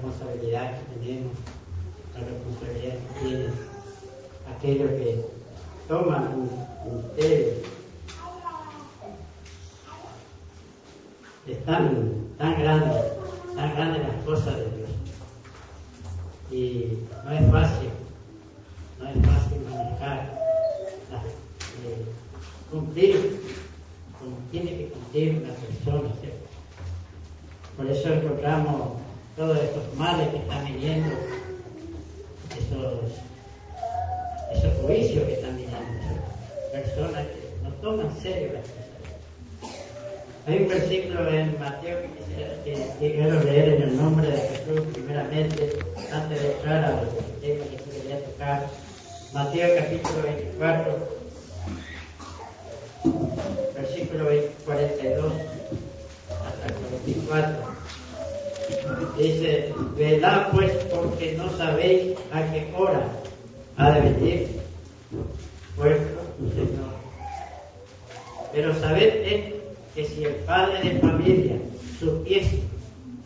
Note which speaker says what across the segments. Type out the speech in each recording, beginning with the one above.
Speaker 1: responsabilidad que tenemos, la responsabilidad que tienen aquellos que toman ministerio. Es tan, tan grande, tan grande las cosas de Dios. Y no es fácil, no es fácil manejar, eh, cumplir, como tiene que cumplir una persona, ¿cierto? Por eso encontramos todos estos males que están viniendo, esos, esos juicios que están viniendo, personas que no toman serio las cosas. Hay un versículo en Mateo que, que, quiero leer en el nombre de Jesús, primeramente, antes de entrar a los temas que quería tocar. Mateo capítulo 24, versículo 42 hasta el 44. Dice, velad pues porque no sabéis a qué hora ha de venir vuestro Señor. Pero sabed que si el padre de familia supiese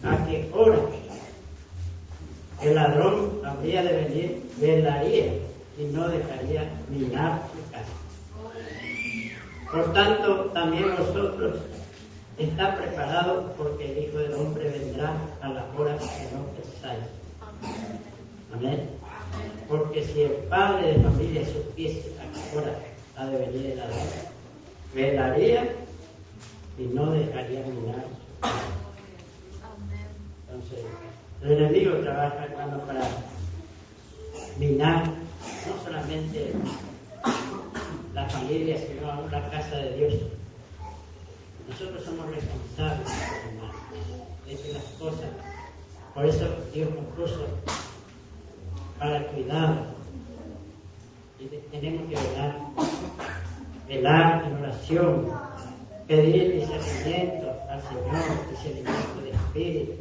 Speaker 1: a qué hora el ladrón habría de venir, velaría y no dejaría minar su casa. Por tanto, también vosotros está preparado porque el Hijo del Hombre vendrá a la hora que no pensáis. Amén. Porque si el padre de familia supiese a qué hora ha de venir el ladrón, velaría y no dejaría mirar. Entonces, el enemigo trabaja, hermano, para minar no solamente la familia, sino la casa de Dios. Nosotros somos responsables de las cosas, por eso Dios nos puso para el cuidado. Y tenemos que velar, velar en oración, pedir discernimiento al Señor, discernimiento de espíritu,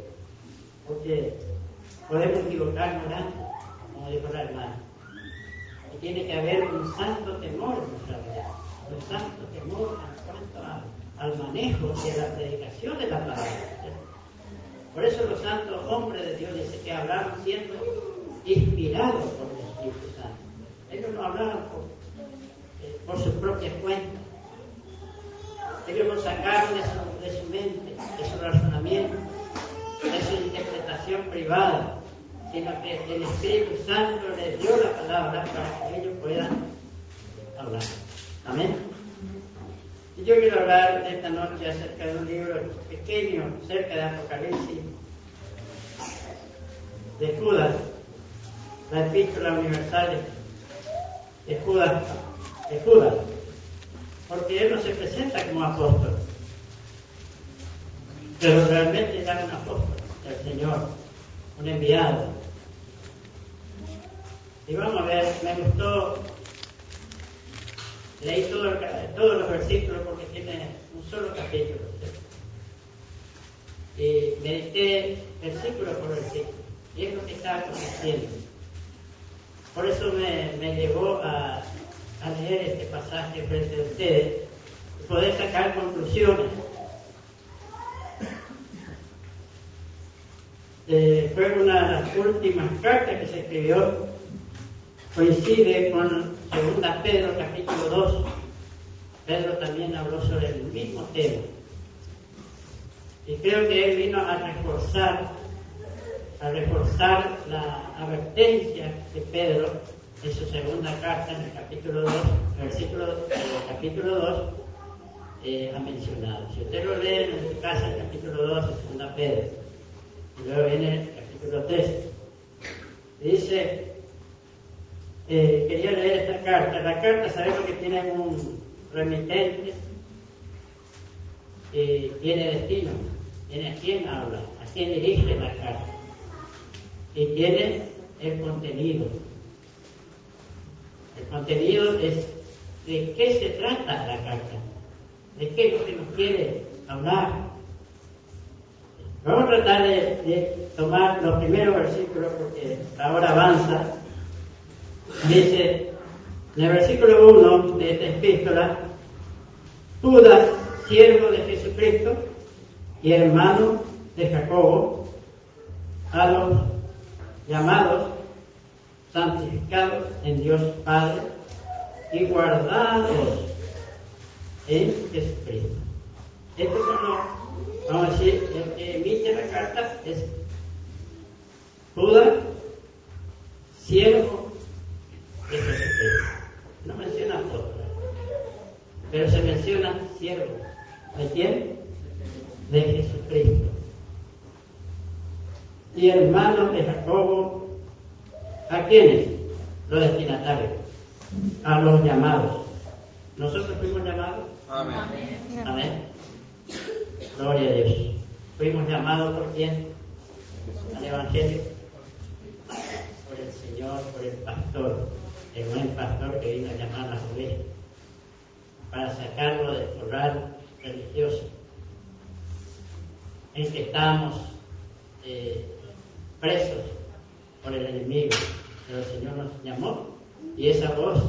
Speaker 1: porque podemos equivocarnos antes, como dijo la hermana. Y tiene que haber un santo temor en nuestra vida, un santo temor en cuanto a al manejo de la predicación de la palabra. Por eso los santos hombres de Dios dice que hablaron siendo inspirados por el Espíritu Santo. Ellos no hablaban eh, por, su propia cuenta. Ellos sacaron de su, de su mente, de su razonamiento, de su interpretación privada, sino que el Espíritu Santo les dio la palabra para que ellos puedan hablar. Amén. Y yo quiero hablar esta noche acerca de un libro pequeño, cerca de Apocalipsis, de Judas, la epístola universal de Judas, de Judas, porque él no se presenta como apóstol, pero realmente era un apóstol del Señor, un enviado. Y vamos a ver, me gustó Leí todos los versículos porque tiene un solo capítulo. Y medité versículo por versículo. Y es lo que está aconteciendo. Por eso me, me llevó a, a, leer este pasaje frente a ustedes y poder sacar conclusiones. Eh, fue una de las últimas cartas que se escribió, coincide con Segunda Pedro capítulo 2, Pedro también habló sobre el mismo tema. Y creo que él vino a reforzar, a reforzar la advertencia de Pedro en su segunda carta, en el capítulo 2, versículo, el capítulo 2, eh, ha mencionado. Si usted lo lee en su casa, el capítulo 2 de segunda Pedro, y luego viene el capítulo 3, dice, eh, quería leer esta carta. La carta sabemos que tiene un remitente, eh, tiene destino, tiene a quién habla, a quién dirige la carta. Y tiene el contenido. El contenido es de qué se trata la carta, de qué es lo que nos quiere hablar. Vamos a tratar de, de tomar los primeros versículos porque ahora avanza Dice en el versículo 1 de esta epístola, Judas, siervo de Jesucristo y hermano de Jacobo, a los llamados, santificados en Dios Padre y guardados en Jesucristo. Estos son los, vamos a decir, el que emite la carta es Judas, siervo. No menciona todo, pero se menciona siervo. ¿De quién? De Jesucristo. Y hermano de Jacobo, ¿a quiénes? Los destinatarios, a los llamados. ¿Nosotros fuimos llamados?
Speaker 2: Amén.
Speaker 1: Amén. Gloria a Dios. Fuimos llamados por quién? Al Evangelio. Por el Señor, por el pastor, el buen pastor que vino a llamar a las para sacarlo del corral religioso en que estamos eh, presos por el enemigo. Pero el Señor nos llamó y esa voz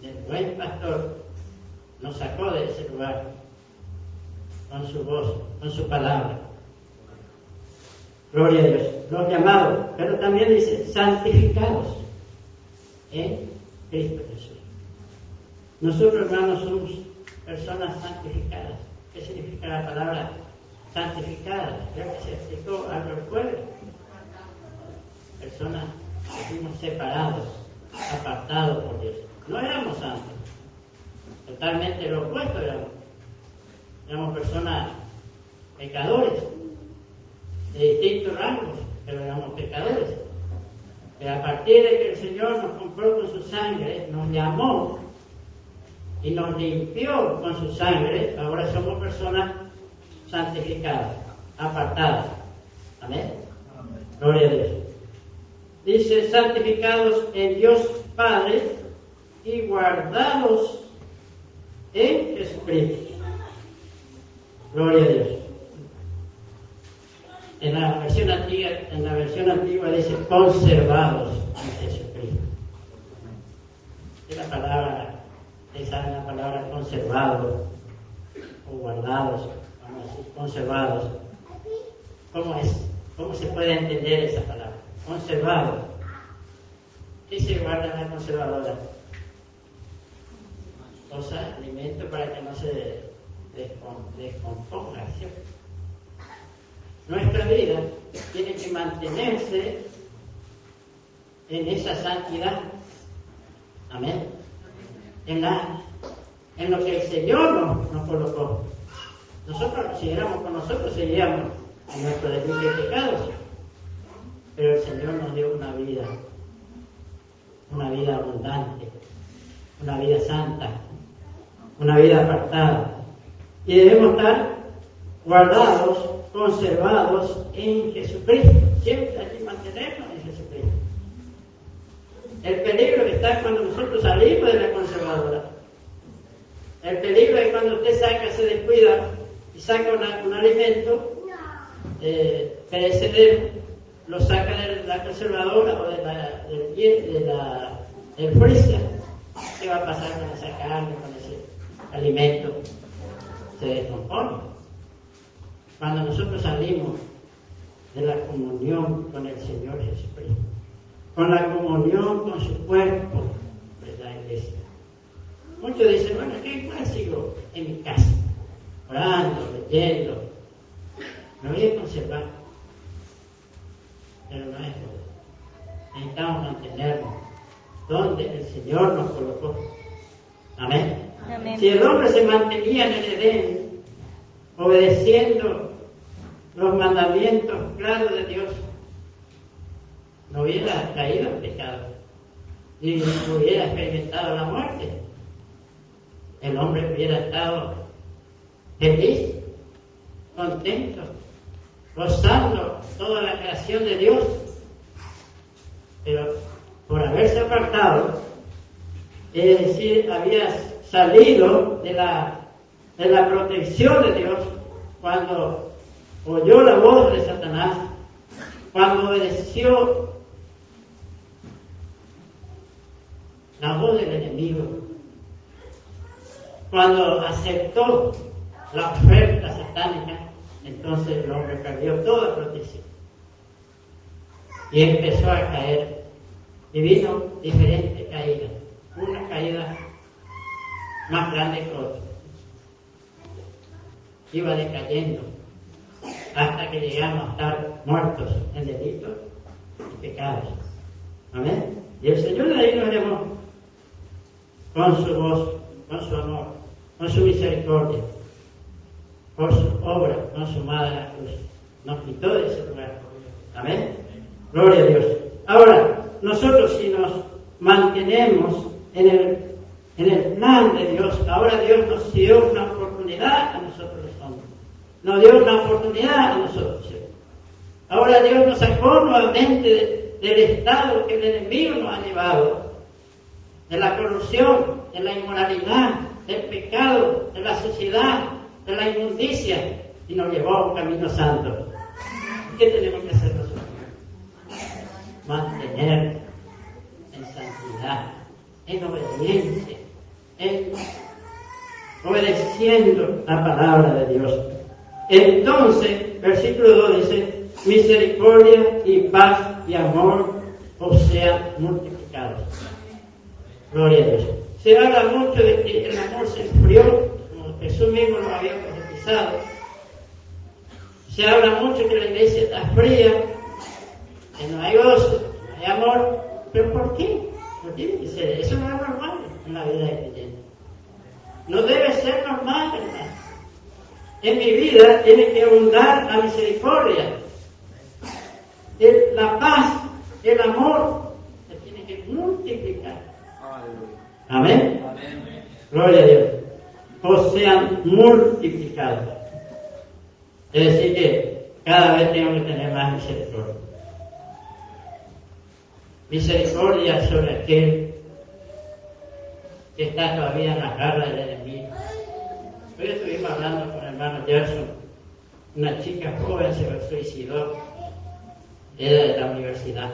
Speaker 1: del buen pastor nos sacó de ese lugar con su voz, con su palabra. Gloria a Dios. Los llamados, pero también dice santificados Cristo Jesús. Nosotros, hermanos, somos personas santificadas. ¿Qué significa la palabra santificada? Creo que se explicó al pueblo. Personas que fuimos separados, apartados por Dios. No éramos santos. Totalmente lo opuesto éramos. Éramos personas pecadores, de distintos rangos, pero éramos pecadores. Pero a partir de que el Señor nos compró con su sangre, nos llamó y nos limpió con su sangre, ahora somos personas santificadas, apartadas. Amén. Gloria a Dios. Dice, santificados en Dios Padre y guardados en Jesucristo. Gloria a Dios. En la versión antigua, en la versión antigua dice conservados en Jesucristo. Es la palabra, esa es la palabra conservados o guardados, vamos a decir, conservados. ¿Cómo es? ¿Cómo se puede entender esa palabra? Conservado. ¿Qué se guarda en la conservadora? Cosas, alimento para que no se descomponga, ¿cierto? Nuestra vida tiene que mantenerse en esa santidad. Amén. En, la, en lo que el Señor nos, nos colocó. Nosotros, si éramos con nosotros, seguíamos en nuestro delito de pecados. Pero el Señor nos dio una vida, una vida abundante, una vida santa, una vida apartada. Y debemos estar guardados, conservados en Jesucristo. Siempre hay que mantenernos en Jesucristo. El peligro está cuando nosotros salimos de la conservadora. El peligro es cuando usted saca, se descuida y saca un alimento eh, perecedero, lo saca de la conservadora o de la, del, de. ¿Qué va a pasar con esa carne, con ese alimento? Se descompone. Cuando nosotros salimos de la comunión con el Señor Jesucristo, con la comunión con su cuerpo, ¿verdad, iglesia? Muchos dicen, bueno, ¿qué más sigo en mi casa? Orando, leyendo. Me voy a conservar. Pero no es todo. Necesitamos mantenernos donde el Señor nos colocó. Amén.
Speaker 3: Amén.
Speaker 1: Si el hombre se mantenía en el Edén, obedeciendo los mandamientos claros de Dios, no hubiera caído en pecado y no hubiera experimentado la muerte. El hombre hubiera estado feliz, contento, gozando toda la creación de Dios. Pero por haberse apartado, es decir, había salido de la, de la protección de Dios cuando oyó la voz de Satanás, cuando obedeció la voz del enemigo, cuando aceptó la oferta satánica, entonces el hombre perdió toda protección. y empezó a caer. Y vino diferentes caídas. Una caída más grande que otra. Iba decayendo hasta que llegamos a estar muertos en delitos y pecados. Amén. Y el Señor de ahí nos llamó con su voz, con su amor, con su misericordia, por su obra consumada en la cruz. Nos quitó de ese lugar. Amén. Gloria a Dios. Ahora, nosotros si nos mantenemos en el, en el plan de Dios, ahora Dios nos dio una oportunidad a nosotros. Nos dio una oportunidad a nosotros. Ahora Dios nos sacó nuevamente del estado que el enemigo nos ha llevado, de la corrupción, de la inmoralidad, del pecado, de la sociedad, de la inmundicia, y nos llevó a un camino santo. ¿Qué tenemos que hacer nosotros? Mantener en santidad, en obediencia, en obedeciendo la palabra de Dios. Entonces, versículo 2 dice, misericordia y paz y amor os sean multiplicados. Gloria a Dios. Se habla mucho de que el amor se enfrió, como Jesús mismo lo había profetizado. Se habla mucho que la iglesia está fría, que no hay gozo, no hay amor. ¿Pero por qué? ¿Por qué Eso no es normal en la vida de creyente. No debe ser normal, hermano. En mi vida tiene que abundar la misericordia, la paz, el amor, se tiene que multiplicar. Amén. Gloria a Dios. O sean multiplicados. Es decir, que cada vez tengo que tener más misericordia. Misericordia sobre aquel que está todavía en la garra del enemigo. Hoy estuvimos hablando con hermano Gerson, una chica joven se suicidó, era de la universidad.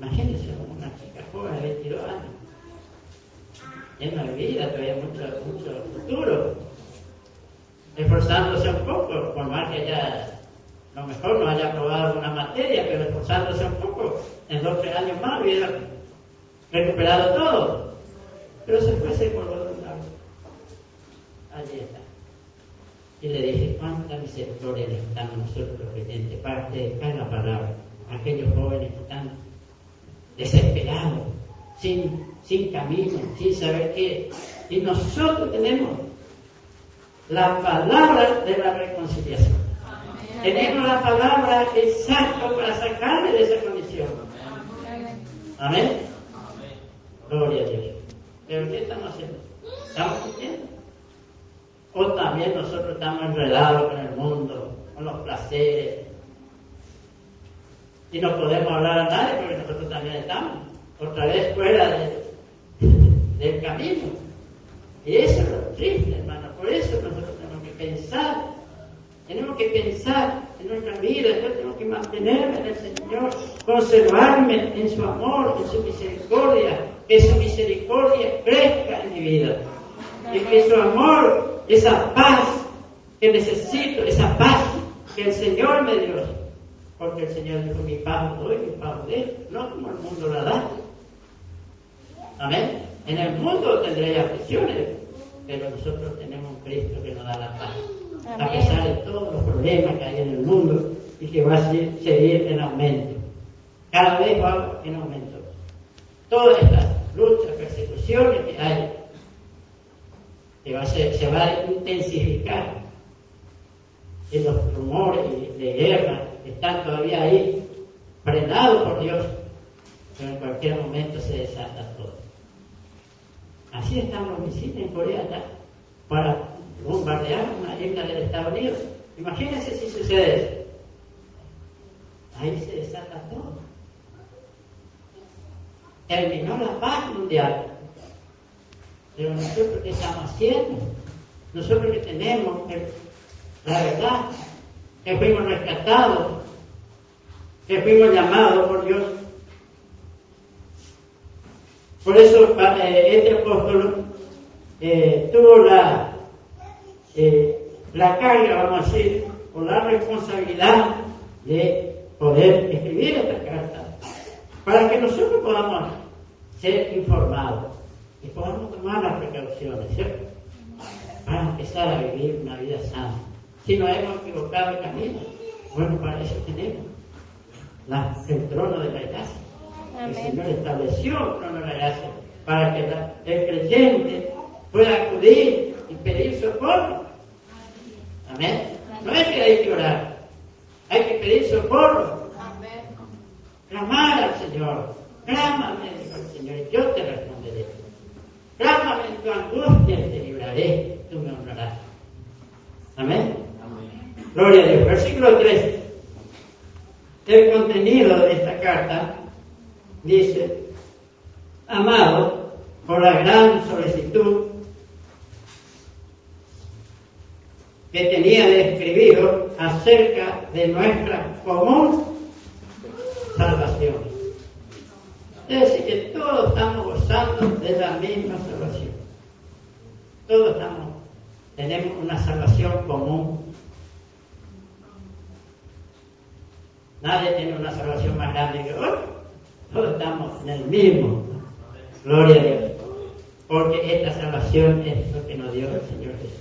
Speaker 1: Imagínense, una chica joven de 22 años. Llena de vida, todavía mucho, mucho futuro. Esforzándose un poco, por más que ya a lo mejor no haya aprobado una materia, pero esforzándose un poco, en dos tres años más hubiera recuperado todo. Pero se fue ese por un lado. Allí está. Y le dije, cuánta misericordia le estamos nosotros creyentes para predicar la palabra aquellos jóvenes que están desesperados, sin, sin camino, sin saber qué. Y nosotros tenemos la palabra de la reconciliación. Tenemos la palabra exacta para sacarle de esa condición. Amén. Gloria a Dios. ¿Pero qué estamos haciendo? ¿Estamos cumpliendo? O también nosotros estamos enredados con el mundo, con los placeres. Y no podemos hablar a nadie porque nosotros también estamos otra vez fuera del camino. Y eso es lo triste, hermano. Por eso nosotros tenemos que pensar. Tenemos que pensar en nuestra vida. Yo tengo que mantenerme en el Señor, conservarme en su amor, en su misericordia, que su misericordia crezca en mi vida. Y que su amor, esa paz que necesito, esa paz que el Señor me dio. Porque el Señor dijo, mi paz doy, mi paz de no como el mundo la da. Amén. En el mundo tendréis aflicciones, pero nosotros tenemos un Cristo que nos da la paz. A pesar de todos los problemas que hay en el mundo y que va a seguir en aumento. Cada vez va en aumento. Todas estas luchas, persecuciones que hay, se va a intensificar. Y los rumores de guerra están todavía ahí, frenados por Dios, pero en cualquier momento se desata todo. Así están los misiles en Corea ya, para bombardear una isla del Estados Unidos. Imagínense si sucede eso. Ahí se desata todo. Terminó la paz mundial. Pero nosotros qué estamos haciendo? Nosotros que tenemos la verdad, que fuimos rescatados, que fuimos llamados por Dios por eso eh, este apóstol eh, tuvo la, eh, la carga, vamos a decir, o la responsabilidad de poder escribir esta carta para que nosotros podamos ser informados y podamos tomar las precauciones, ¿cierto? Para empezar a vivir una vida sana. Si nos hemos equivocado el camino, bueno, para eso tenemos la, el trono de la gracia. El Señor estableció el trono de la gracia para que la, el creyente pueda acudir y pedir socorro. Amén. No es que hay que orar, hay que pedir socorro. Clamar al Señor. Clámame, dijo el Señor, y yo te responderé. En tu angustia y te libraré, tú me honrarás. Amén. Gloria a Dios. Versículo 3. El contenido de esta carta dice, amado, por la gran solicitud que tenía de escribiros acerca de nuestra común salvación. Es decir, que todos estamos gozando de la misma salvación. Todos estamos, tenemos una salvación común. Nadie tiene una salvación más grande que otro. Todos estamos en el mismo. Gloria a Dios. Porque esta salvación es lo que nos dio el Señor Jesús.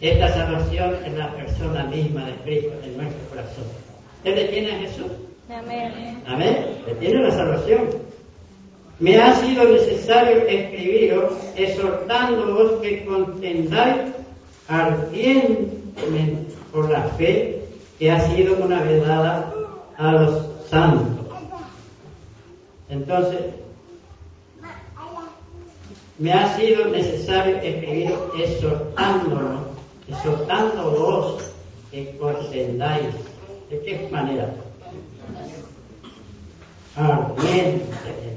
Speaker 1: Esta salvación es la persona misma de Cristo en nuestro corazón. ¿Usted le tiene a Jesús?
Speaker 2: Amén.
Speaker 1: Amén. Le tiene la salvación. Me ha sido necesario escribiros exhortándoos que contendáis ardientemente por la fe que ha sido una vez dada a los santos. Entonces, me ha sido necesario escribiros exhortándonos, exhortándoos que contendáis. ¿De qué manera? Ardientemente.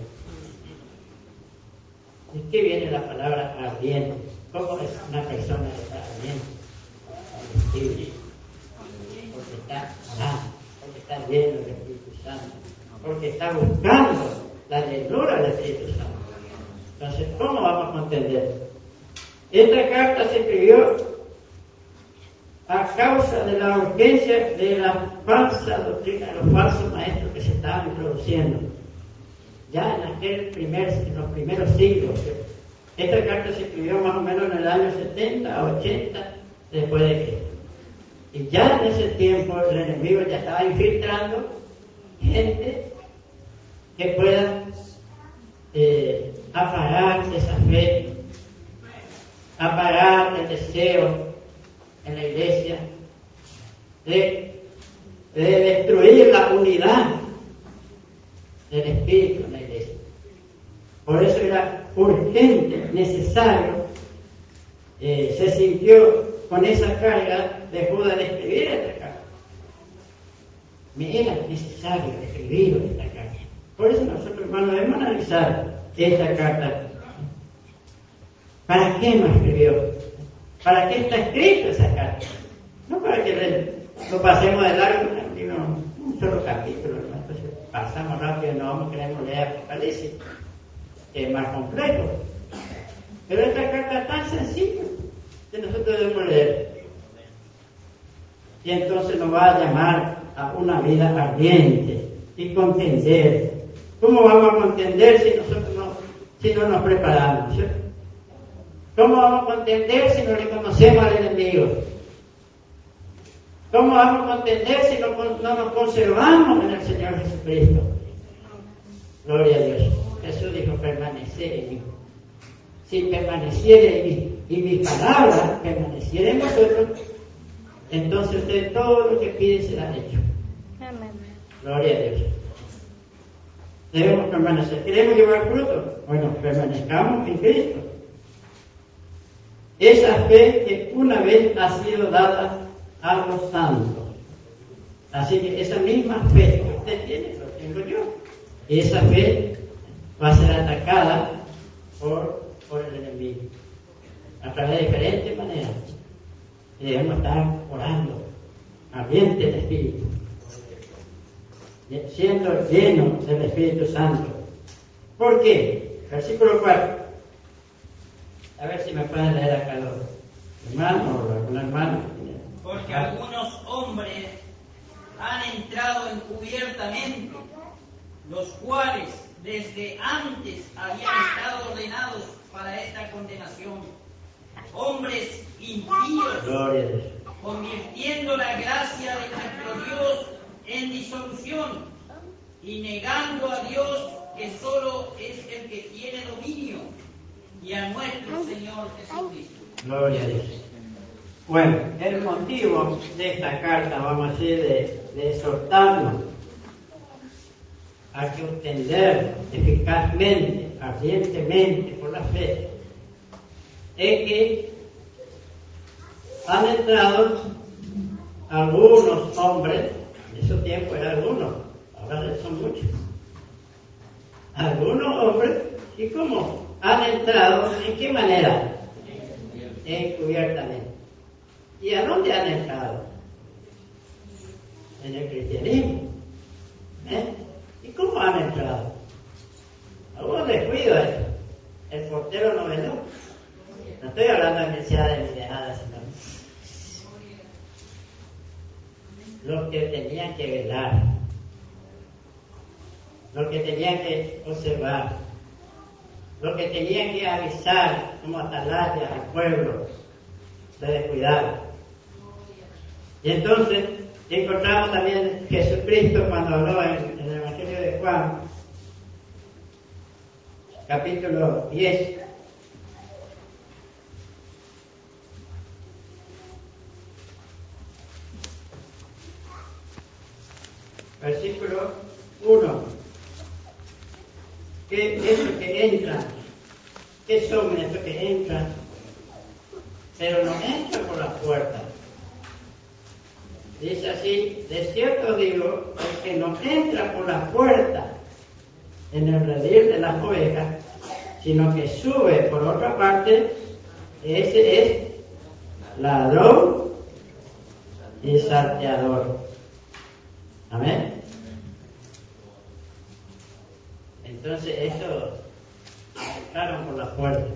Speaker 1: ¿De qué viene la palabra ardiente? ¿Cómo es una persona que está ardiente? Porque está orando, porque está lleno del Espíritu Santo, porque está buscando la llenura del Espíritu Santo. Entonces, ¿cómo vamos a entender? Esta carta se escribió a causa de la urgencia de la falsa doctrina, de los falsos maestros que se estaban introduciendo ya en aquel primer, en los primeros siglos. Esta carta se escribió más o menos en el año 70 o 80 después de Cristo. Y ya en ese tiempo el enemigo ya estaba infiltrando gente que pueda eh, apagar esa fe, apagar el deseo en la iglesia de, de destruir la unidad del Espíritu. Por eso era urgente, necesario, eh, se sintió con esa carga de Judas de escribir esta carta. Me era necesario escribir esta carta. Por eso nosotros, hermanos, debemos analizar esta carta. ¿Para qué nos escribió? ¿Para qué está escrita esa carta? No para que lo pasemos de largo, un solo capítulo, ¿no? Entonces, pasamos rápido, no queremos leer Apocalipsis, es más complejo. Pero esta carta es tan sencilla que nosotros debemos leer. Y entonces nos va a llamar a una vida ardiente y contender. ¿Cómo vamos a contender si nosotros no, si no nos preparamos? ¿cierto? ¿Cómo vamos a contender si no le conocemos al enemigo? ¿Cómo vamos a contender si no, no, nos conservamos en el Señor Jesucristo? Gloria a Dios. Jesús dijo, permanecer en mí. Si permaneciere en mí y mis palabras permanecieren en vosotros, entonces usted todo lo que pide será hecho.
Speaker 2: Amén.
Speaker 1: Gloria a Dios. Debemos permanecer. ¿Queremos llevar fruto? Bueno, permanezcamos en Cristo. Esa fe que una vez ha sido dada a los santos. Así que esa misma fe que usted tiene, lo tengo yo. Esa fe va a ser atacada por, por el enemigo a través de diferentes maneras. Y debemos estar orando, ardiente del Espíritu, siendo lleno del Espíritu Santo. ¿Por qué? Versículo 4. A ver si me pueden leer acá los hermanos o alguna hermana.
Speaker 3: Porque algunos hombres han entrado encubiertamente, los cuales desde antes habían estado ordenados para esta condenación. Hombres impíos, convirtiendo la gracia de nuestro Dios en disolución y negando a Dios que solo es el que tiene dominio y a nuestro Señor Jesucristo.
Speaker 1: Gloria a Dios. Bueno, el motivo de esta carta, vamos a decir, de, de exhortarnos a que obtener eficazmente, ardientemente, por la fe, es que han entrado algunos hombres, en ese tiempo eran algunos, ahora son muchos, algunos hombres, ¿y cómo? Han entrado, ¿en qué manera? Encubiertamente. ¿Y a dónde han entrado? En el cristianismo. ¿Eh? ¿Y cómo han entrado? Hubo descuido esto. El portero no veló. No estoy hablando de mensajes ni de nada, sino los que tenían que velar, los que tenían que observar, los que tenían que avisar como atalaya al pueblo de descuidar. Y entonces encontramos también Jesucristo cuando habló en, Juan, capítulo 10, versículo 1. ¿Qué es lo que entra? ¿Qué son estos que entran? Pero no entran por la puerta. Dice así, de cierto digo, el que no entra por la puerta en el redil de las ovejas, sino que sube por otra parte, ese es ladrón y salteador. Amén. Entonces eso entraron por la puerta.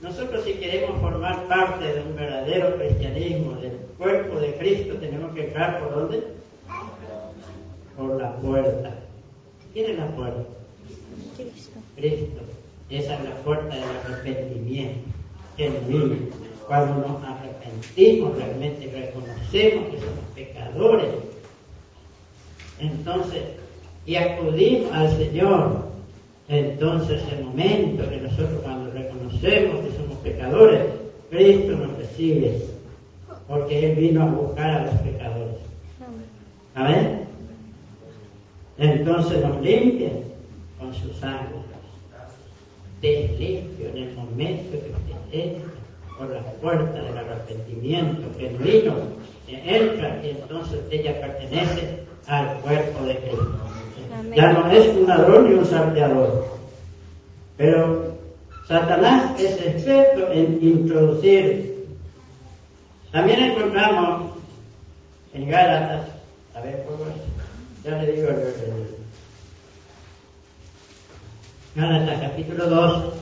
Speaker 1: Nosotros si queremos formar parte de un verdadero cristianismo, cuerpo de Cristo, tenemos que entrar por dónde? Por la puerta. ¿Quién es la puerta?
Speaker 2: Cristo.
Speaker 1: Cristo. Esa es la puerta del arrepentimiento genuino. Cuando nos arrepentimos, realmente reconocemos que somos pecadores. Entonces, y acudimos al Señor. Entonces, el momento que nosotros cuando reconocemos que somos pecadores, Cristo nos recibe, porque Él vino a buscar a los pecadores.
Speaker 2: Amén.
Speaker 1: Entonces nos limpia con su sangre. Te limpio en el momento que usted entra por la puerta del arrepentimiento genuino, que entra y entonces ya pertenece al cuerpo de Cristo.
Speaker 2: Amén.
Speaker 1: Ya no es un ladrón ni un salteador. Pero Satanás es experto en introducir. También encontramos en Gálatas, a ver, ¿cómo es? Ya le digo Gálatas capítulo 2.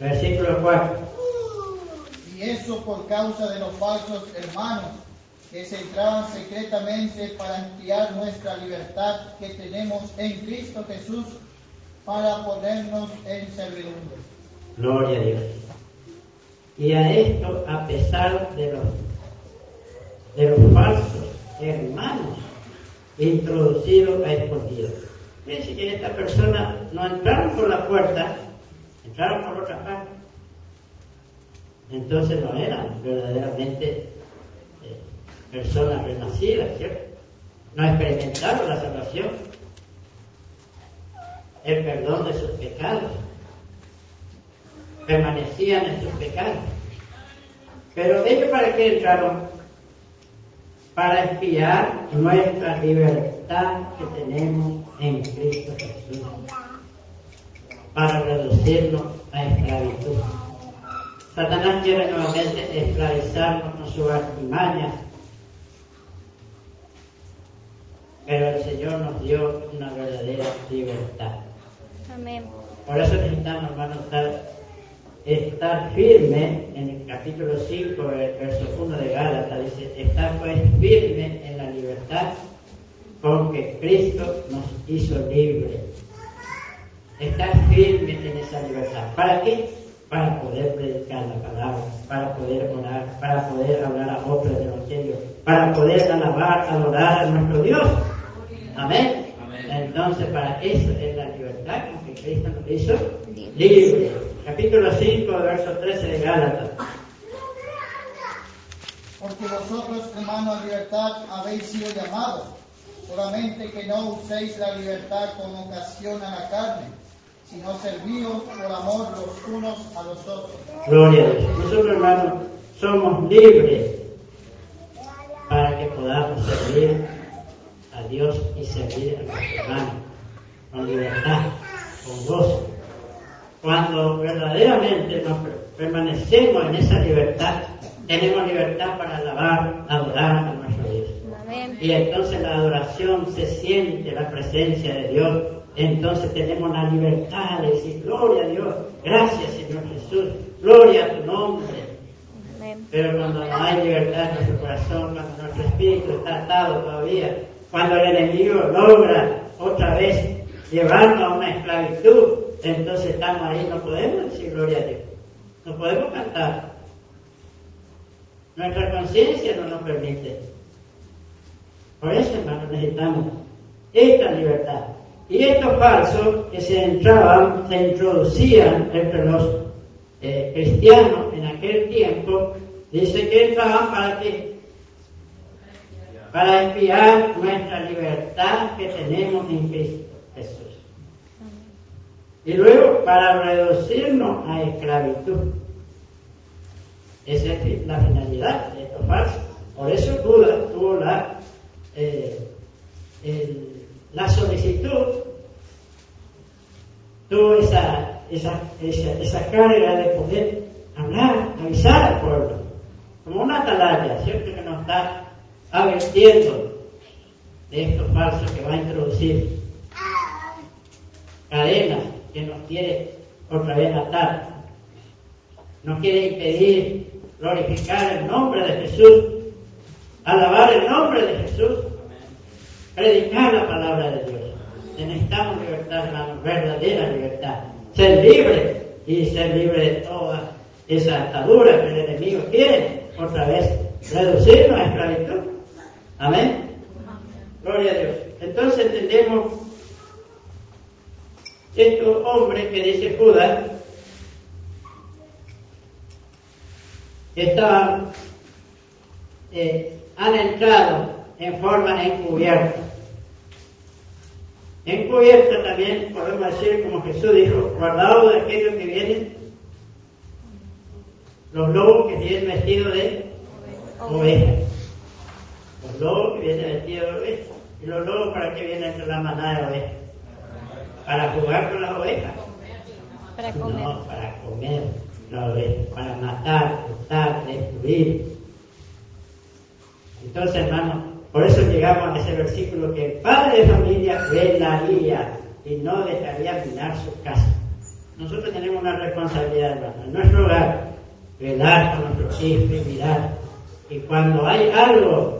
Speaker 1: Versículo 4.
Speaker 4: Y eso por causa de los falsos hermanos que se entraban secretamente para espiar nuestra libertad que tenemos en Cristo Jesús para ponernos en servidumbre.
Speaker 1: Gloria a Dios. Y a esto, a pesar de los, de los falsos hermanos introducidos a escondidos. Fíjense que esta persona no entraron por la puerta, entraron por otra parte. Entonces no eran verdaderamente eh, personas renacidas, ¿cierto? No experimentaron la salvación, el perdón de sus pecados permanecían en sus pecados. Pero ellos para qué entraron? Para espiar nuestra libertad que tenemos en Cristo Jesús. Para reducirnos a esclavitud. Satanás quiere nuevamente esclavizarnos con su artimaña. Pero el Señor nos dio una verdadera libertad.
Speaker 2: Amén.
Speaker 1: Por eso necesitamos, hermanos, estar estar firme, en el capítulo 5, el verso 1 de Gálatas, dice, estar pues firme en la libertad porque Cristo nos hizo libres. Estar firme en esa libertad. ¿Para qué? Para poder predicar la palabra, para poder orar, para poder hablar a otros del Evangelio, para poder alabar, adorar a nuestro Dios. Amén. Entonces, para eso es hizo libres. Capítulo 5, verso 13 de Gálatas.
Speaker 4: Porque vosotros, hermanos, a libertad habéis sido llamados, solamente que no uséis la libertad como ocasión a la carne, sino servíos por amor los unos a los otros.
Speaker 1: Gloria a Dios. Nosotros, hermanos, somos libres para que podamos servir a Dios y servir a nuestros hermanos con libertad, con gozo. Cuando verdaderamente nos permanecemos en esa libertad, tenemos libertad para alabar, adorar a nuestro Dios. Y entonces la adoración se siente la presencia de Dios. Entonces tenemos la libertad de decir, gloria a Dios, gracias Señor Jesús, gloria a tu nombre. Pero cuando no hay libertad en nuestro corazón, cuando nuestro espíritu está atado todavía, cuando el enemigo logra otra vez llevarnos a una esclavitud, entonces estamos ahí, no podemos decir gloria a Dios, no podemos cantar. Nuestra conciencia no nos permite. Por eso, hermanos, necesitamos esta libertad. Y estos falsos que se entraban, se introducían entre los eh, cristianos en aquel tiempo, dice que entraban para qué? Para espiar nuestra libertad que tenemos en Cristo Jesús. Y luego para reducirnos a esclavitud. Esa es la finalidad de estos falsos. Por eso Buda tuvo la, eh, la solicitud, tuvo esa, esa, esa, esa carga de poder hablar, avisar al pueblo, como una atalaya, ¿cierto? Que nos está advirtiendo de estos falsos que va a introducir cadenas que nos quiere otra vez atar, nos quiere impedir glorificar el nombre de Jesús, alabar el nombre de Jesús, predicar la palabra de Dios. Necesitamos libertad, hermanos, verdadera libertad. Ser libre y ser libre de toda esa atadura que el enemigo quiere, otra vez, reducirnos a esclavitud. Amén. Gloria a Dios. Entonces entendemos estos hombres que dice Judas estaban, eh, han entrado en forma encubierta. Encubierta también podemos decir, como Jesús dijo, guardado de aquellos que vienen, los lobos que vienen vestidos de ovejas. Los lobos que vienen vestidos de ovejas. ¿Y los lobos para qué vienen entre la manada de ovejas? Para jugar con las ovejas.
Speaker 2: Para comer.
Speaker 1: No, para comer la oveja, para matar, hurtar, destruir. Entonces, hermano, por eso llegamos a ese versículo que el padre de familia velaría y no dejaría mirar su casa. Nosotros tenemos una responsabilidad, hermano, en nuestro hogar, velar con nuestros hijos y mirar. Y cuando hay algo,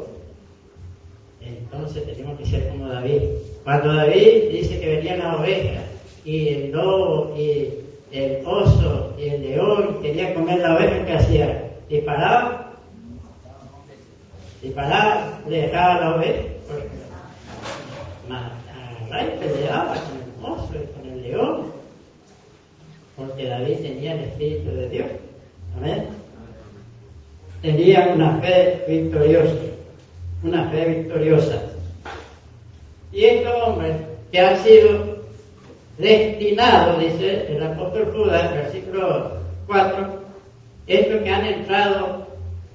Speaker 1: entonces tenemos que ser como David. Cuando David dice que venían las ovejas y el lobo y el oso y el león quería comer la oveja, ¿qué hacía? Disparaba, disparaba, le dejaba la oveja, mataba y peleaba con el oso y con el león, porque David tenía el Espíritu de Dios. Amén. Tenía una fe victoriosa, una fe victoriosa. Y estos hombres que han sido destinados, dice el apóstol Judas, versículo 4, estos que han entrado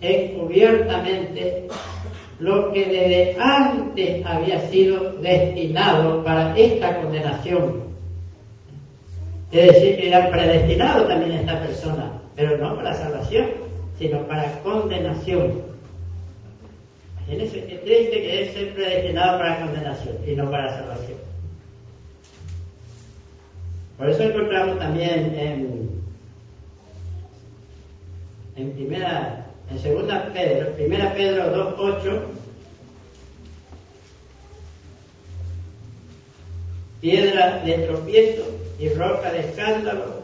Speaker 1: encubiertamente lo que desde antes había sido destinado para esta condenación. Es decir, que eran predestinados también esta persona, pero no para salvación, sino para condenación. Imagínense qué triste que es ser predestinado para condenación y no para salvación. Por eso encontramos también en en primera, en segunda Pedro, primera Pedro 2.8, piedra de tropiezo y roca de escándalo,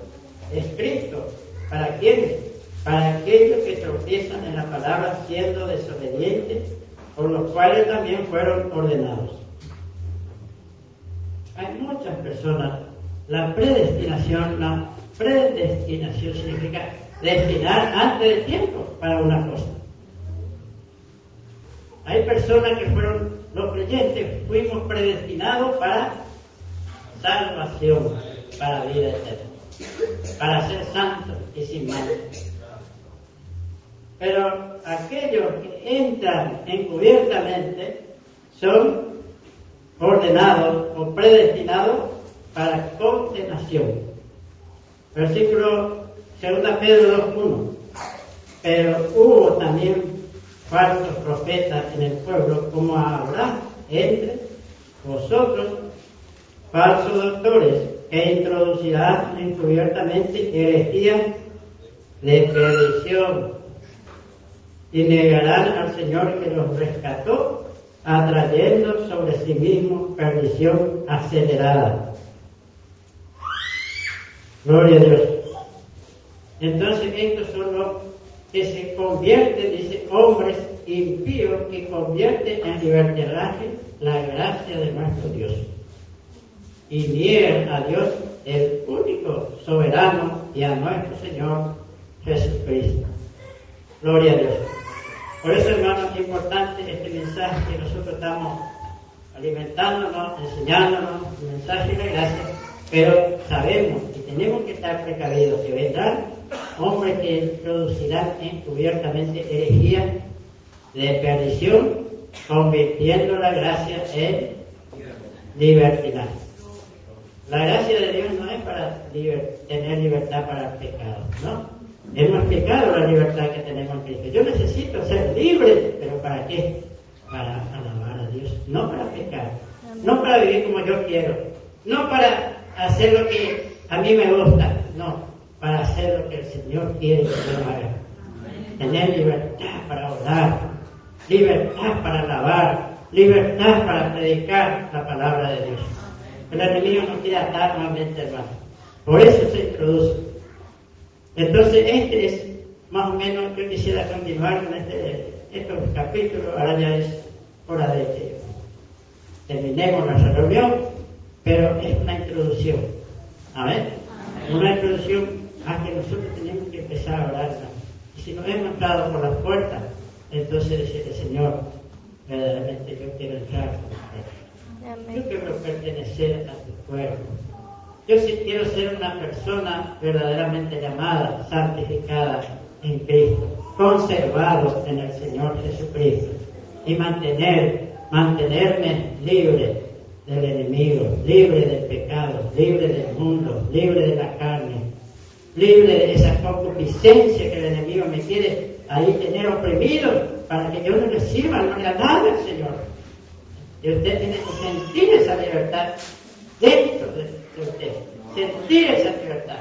Speaker 1: escrito, ¿para quiénes? Para aquellos que tropiezan en la palabra siendo desobedientes, por los cuales también fueron ordenados. Hay muchas personas, la predestinación, la predestinación significa destinar antes del tiempo para una cosa. Hay personas que fueron, los creyentes, fuimos predestinados para salvación, para vida eterna, para ser santos y sin mal. Pero aquellos que entran encubiertamente son ordenados o predestinados para condenación. Versículo 2 Pedro 2.1. Pero hubo también falsos profetas en el pueblo, como habrá entre vosotros falsos doctores que introducirán encubiertamente herejías de perdición y negarán al Señor que los rescató, atrayendo sobre sí mismo perdición acelerada. Gloria a Dios. Entonces estos son los que se convierten, dice, hombres impíos que convierten en libertinaje la gracia de nuestro Dios. Y niegan a Dios, el único soberano, y a nuestro Señor Jesucristo. Gloria a Dios. Por eso, hermanos, es importante este mensaje que nosotros estamos alimentándonos, enseñándonos, el mensaje de la gracia, pero sabemos y tenemos que estar precavidos que vendrán hombres que introducirán encubiertamente herejía de perdición, convirtiendo la gracia en libertinaje. La gracia de Dios no es para tener libertad para el pecado, ¿no? Hemos explicado la libertad que tenemos en Cristo. Yo necesito ser libre, pero ¿para qué? Para alabar a Dios, no para pecar, no para vivir como yo quiero, no para hacer lo que a mí me gusta, no, para hacer lo que el Señor quiere que yo haga. Tener libertad para orar, libertad para alabar, libertad para predicar la palabra de Dios. El enemigo no quiere atar nuevamente, hermano. Por eso se introduce. Entonces, este es más o menos, yo quisiera continuar con este, estos capítulos, ahora ya es hora de que terminemos nuestra reunión, pero es una introducción. A ver, una introducción a que nosotros tenemos que empezar a orar. Y si nos hemos entrado por las puertas, entonces decirle, Señor, verdaderamente yo quiero entrar con Yo quiero pertenecer a tu cuerpo. Yo sí quiero ser una persona verdaderamente llamada, santificada en Cristo, conservado en el Señor Jesucristo y mantener, mantenerme libre del enemigo, libre del pecado, libre del mundo, libre de la carne, libre de esa concupiscencia que el enemigo me quiere ahí tener oprimido para que yo no sirva, no le nada al Señor. Y usted tiene que sentir esa libertad dentro de usted. Sentir esa libertad.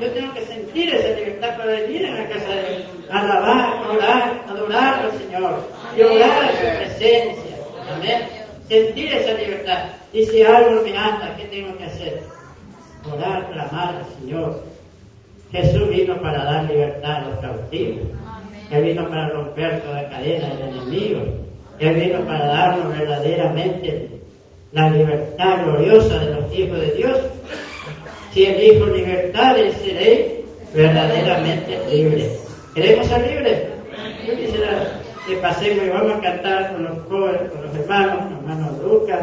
Speaker 1: Yo tengo que sentir esa libertad para venir a la casa de Dios, alabar, orar, adorar al Señor, y orar a su presencia. Amén. Sentir esa libertad. Y si algo me anda, ¿qué tengo que hacer? Orar, clamar al Señor. Jesús vino para dar libertad a los cautivos. Él vino para romper toda cadena del enemigo. Él vino para darnos verdaderamente la libertad gloriosa de los hijos de Dios. Si elijo libertad, seré verdaderamente libre. ¿Queremos ser libres? Yo quisiera que pasemos y vamos a cantar con los jóvenes, con los hermanos, los hermanos Lucas,